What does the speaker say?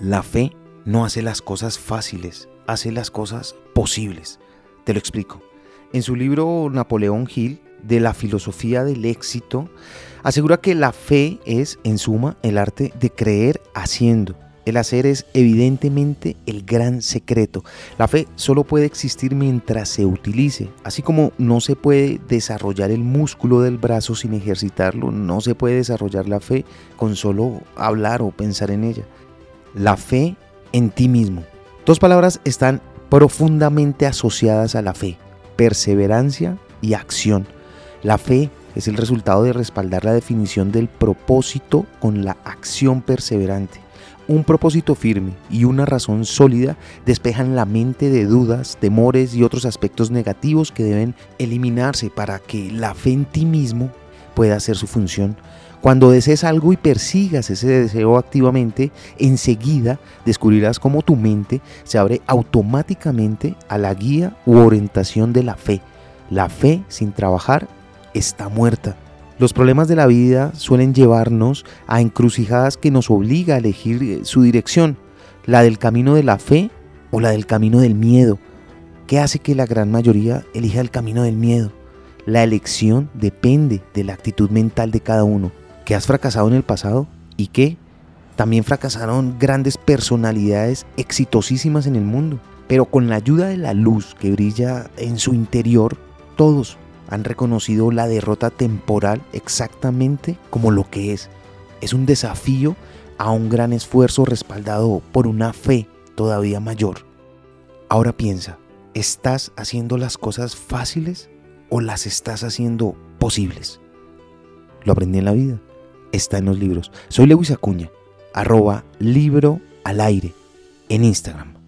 La fe no hace las cosas fáciles, hace las cosas posibles. Te lo explico. En su libro Napoleón Hill, de la filosofía del éxito, asegura que la fe es, en suma, el arte de creer haciendo. El hacer es evidentemente el gran secreto. La fe solo puede existir mientras se utilice. Así como no se puede desarrollar el músculo del brazo sin ejercitarlo, no se puede desarrollar la fe con solo hablar o pensar en ella. La fe en ti mismo. Dos palabras están profundamente asociadas a la fe. Perseverancia y acción. La fe es el resultado de respaldar la definición del propósito con la acción perseverante. Un propósito firme y una razón sólida despejan la mente de dudas, temores y otros aspectos negativos que deben eliminarse para que la fe en ti mismo pueda hacer su función. Cuando desees algo y persigas ese deseo activamente, enseguida descubrirás cómo tu mente se abre automáticamente a la guía u orientación de la fe. La fe sin trabajar está muerta. Los problemas de la vida suelen llevarnos a encrucijadas que nos obliga a elegir eh, su dirección, la del camino de la fe o la del camino del miedo. ¿Qué hace que la gran mayoría elija el camino del miedo? La elección depende de la actitud mental de cada uno. ¿Que has fracasado en el pasado? ¿Y qué? También fracasaron grandes personalidades exitosísimas en el mundo. Pero con la ayuda de la luz que brilla en su interior, todos han reconocido la derrota temporal exactamente como lo que es. Es un desafío a un gran esfuerzo respaldado por una fe todavía mayor. Ahora piensa, ¿estás haciendo las cosas fáciles o las estás haciendo posibles? Lo aprendí en la vida, está en los libros. Soy Lewis Acuña, arroba libro al aire en Instagram.